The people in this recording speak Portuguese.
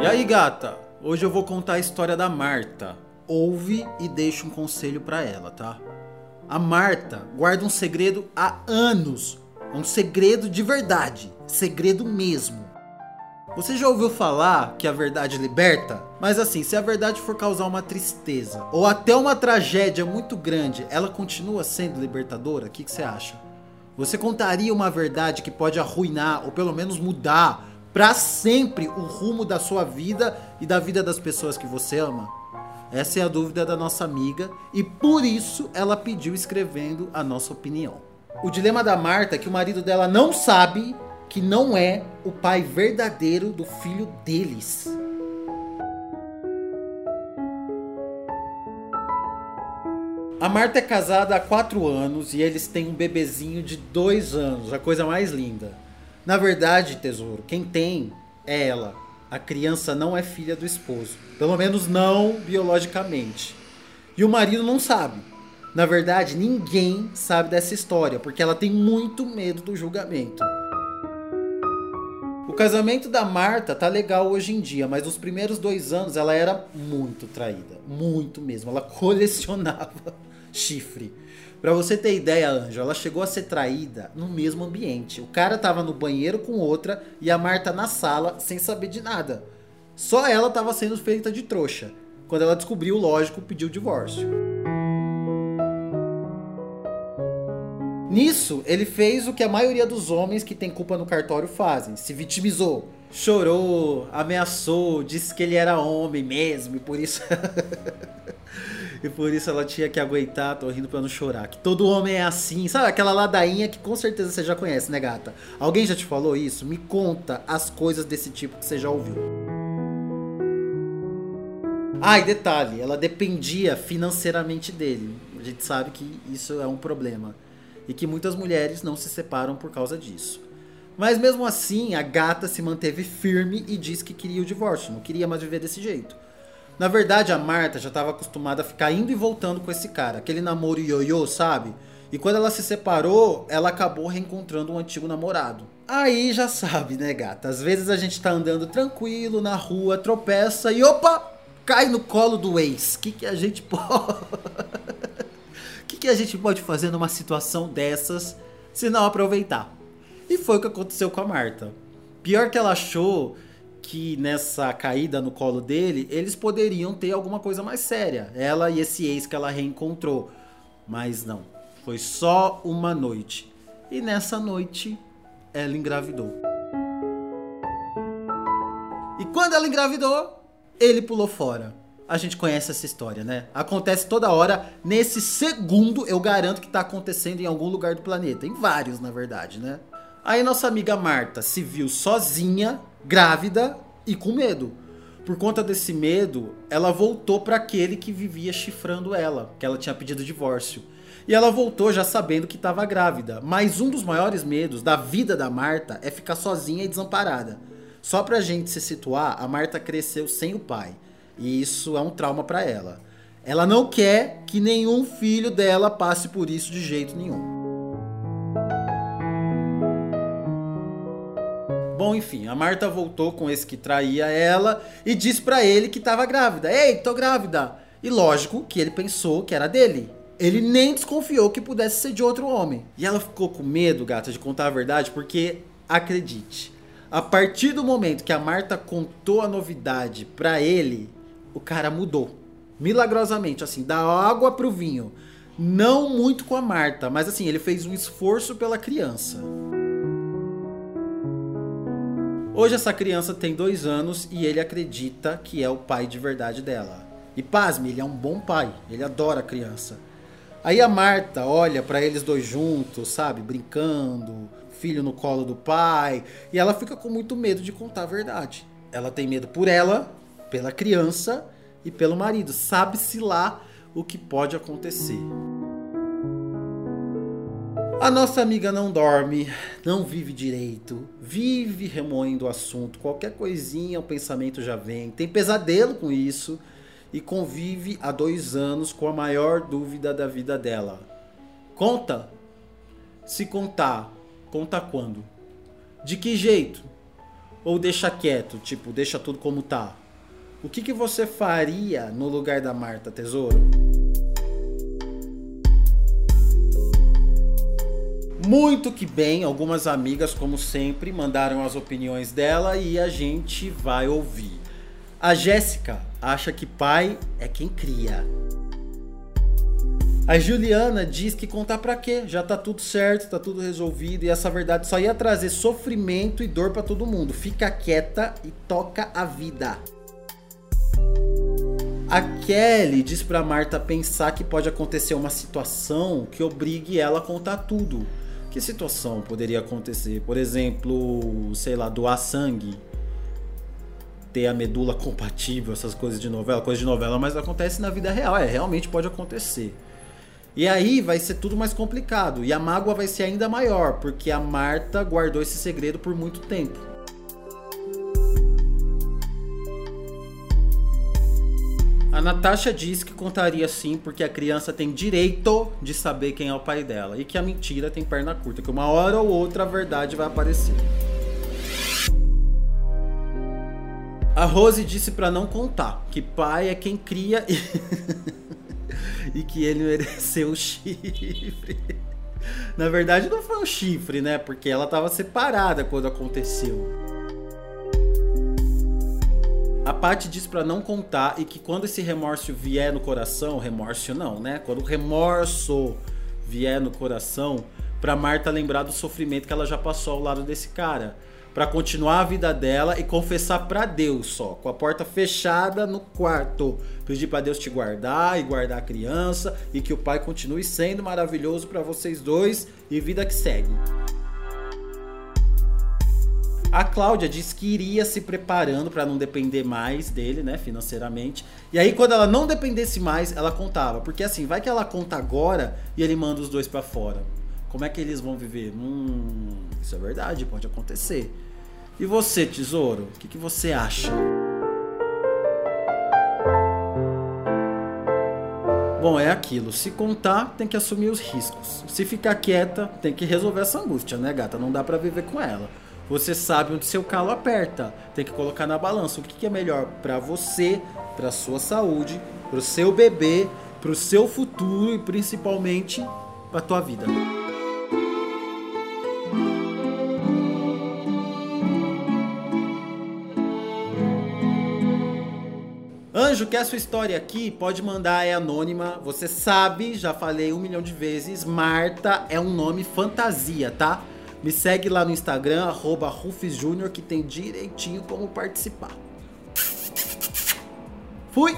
E aí, gata? Hoje eu vou contar a história da Marta. Ouve e deixa um conselho para ela, tá? A Marta guarda um segredo há anos. Um segredo de verdade, segredo mesmo. Você já ouviu falar que a verdade liberta? Mas assim, se a verdade for causar uma tristeza ou até uma tragédia muito grande, ela continua sendo libertadora? O que, que você acha? Você contaria uma verdade que pode arruinar ou pelo menos mudar para sempre o rumo da sua vida e da vida das pessoas que você ama? Essa é a dúvida da nossa amiga e por isso ela pediu escrevendo a nossa opinião. O dilema da Marta é que o marido dela não sabe que não é o pai verdadeiro do filho deles. A Marta é casada há quatro anos e eles têm um bebezinho de dois anos, a coisa mais linda. Na verdade, tesouro, quem tem é ela. A criança não é filha do esposo. Pelo menos não biologicamente. E o marido não sabe. Na verdade, ninguém sabe dessa história, porque ela tem muito medo do julgamento. O casamento da Marta tá legal hoje em dia, mas nos primeiros dois anos ela era muito traída. Muito mesmo. Ela colecionava chifre. Pra você ter ideia, Anjo, ela chegou a ser traída no mesmo ambiente. O cara tava no banheiro com outra e a Marta na sala sem saber de nada. Só ela tava sendo feita de trouxa. Quando ela descobriu, lógico, pediu o divórcio. Nisso, ele fez o que a maioria dos homens que tem culpa no cartório fazem: se vitimizou, chorou, ameaçou, disse que ele era homem mesmo e por isso. E por isso ela tinha que aguentar, tô rindo pra não chorar. Que todo homem é assim. Sabe aquela ladainha que com certeza você já conhece, né, gata? Alguém já te falou isso? Me conta as coisas desse tipo que você já ouviu. Ah, e detalhe, ela dependia financeiramente dele. A gente sabe que isso é um problema. E que muitas mulheres não se separam por causa disso. Mas mesmo assim, a gata se manteve firme e disse que queria o divórcio, não queria mais viver desse jeito. Na verdade, a Marta já estava acostumada a ficar indo e voltando com esse cara, aquele namoro ioiô, sabe? E quando ela se separou, ela acabou reencontrando um antigo namorado. Aí já sabe, né, gata? Às vezes a gente tá andando tranquilo na rua, tropeça e opa, cai no colo do ex. O que, que a gente pode. O que, que a gente pode fazer numa situação dessas se não aproveitar? E foi o que aconteceu com a Marta. Pior que ela achou que nessa caída no colo dele, eles poderiam ter alguma coisa mais séria. Ela e esse ex que ela reencontrou. Mas não. Foi só uma noite. E nessa noite, ela engravidou. E quando ela engravidou, ele pulou fora. A gente conhece essa história, né? Acontece toda hora. Nesse segundo, eu garanto que tá acontecendo em algum lugar do planeta. Em vários, na verdade, né? Aí nossa amiga Marta se viu sozinha grávida e com medo. Por conta desse medo, ela voltou para aquele que vivia chifrando ela, que ela tinha pedido divórcio. E ela voltou já sabendo que estava grávida. Mas um dos maiores medos da vida da Marta é ficar sozinha e desamparada. Só pra gente se situar, a Marta cresceu sem o pai. E isso é um trauma para ela. Ela não quer que nenhum filho dela passe por isso de jeito nenhum. Bom, enfim, a Marta voltou com esse que traía ela e disse para ele que estava grávida. Ei, tô grávida. E lógico que ele pensou que era dele. Ele nem desconfiou que pudesse ser de outro homem. E ela ficou com medo, gata, de contar a verdade, porque acredite, a partir do momento que a Marta contou a novidade para ele, o cara mudou. Milagrosamente, assim, da água pro vinho. Não muito com a Marta, mas assim, ele fez um esforço pela criança. Hoje essa criança tem dois anos e ele acredita que é o pai de verdade dela. E pasme, ele é um bom pai, ele adora a criança. Aí a Marta olha para eles dois juntos, sabe, brincando, filho no colo do pai, e ela fica com muito medo de contar a verdade. Ela tem medo por ela, pela criança e pelo marido. Sabe-se lá o que pode acontecer. A nossa amiga não dorme, não vive direito, vive remoendo o assunto, qualquer coisinha o pensamento já vem, tem pesadelo com isso e convive há dois anos com a maior dúvida da vida dela. Conta? Se contar, conta quando? De que jeito? Ou deixa quieto, tipo, deixa tudo como tá? O que, que você faria no lugar da Marta, tesouro? Muito que bem, algumas amigas, como sempre, mandaram as opiniões dela e a gente vai ouvir. A Jéssica acha que pai é quem cria. A Juliana diz que contar pra quê? Já tá tudo certo, tá tudo resolvido e essa verdade só ia trazer sofrimento e dor para todo mundo. Fica quieta e toca a vida. A Kelly diz pra Marta pensar que pode acontecer uma situação que obrigue ela a contar tudo. Que situação poderia acontecer? Por exemplo, sei lá, doar sangue, ter a medula compatível, essas coisas de novela, coisa de novela, mas acontece na vida real, é, realmente pode acontecer. E aí vai ser tudo mais complicado. E a mágoa vai ser ainda maior, porque a Marta guardou esse segredo por muito tempo. Natasha diz que contaria sim, porque a criança tem direito de saber quem é o pai dela. E que a mentira tem perna curta, que uma hora ou outra a verdade vai aparecer. A Rose disse para não contar, que pai é quem cria e. e que ele mereceu o chifre. Na verdade, não foi um chifre, né? Porque ela estava separada quando aconteceu. A Paty diz para não contar e que quando esse remorso vier no coração, remorso não, né? Quando o remorso vier no coração, para Marta lembrar do sofrimento que ela já passou ao lado desse cara para continuar a vida dela e confessar para Deus só, com a porta fechada no quarto. Pedir para Deus te guardar e guardar a criança e que o pai continue sendo maravilhoso para vocês dois e vida que segue. A Cláudia disse que iria se preparando para não depender mais dele, né, financeiramente. E aí quando ela não dependesse mais, ela contava, porque assim, vai que ela conta agora e ele manda os dois para fora. Como é que eles vão viver? Hum, isso é verdade, pode acontecer. E você, tesouro, o que, que você acha? Bom, é aquilo. Se contar, tem que assumir os riscos. Se ficar quieta, tem que resolver essa angústia, né, gata? Não dá para viver com ela. Você sabe onde seu calo aperta. Tem que colocar na balança o que, é melhor para você, para sua saúde, para o seu bebê, para o seu futuro e principalmente para tua vida. Anjo, quer sua história aqui? Pode mandar, é anônima. Você sabe, já falei um milhão de vezes, Marta é um nome fantasia, tá? Me segue lá no Instagram, arroba que tem direitinho como participar. Fui!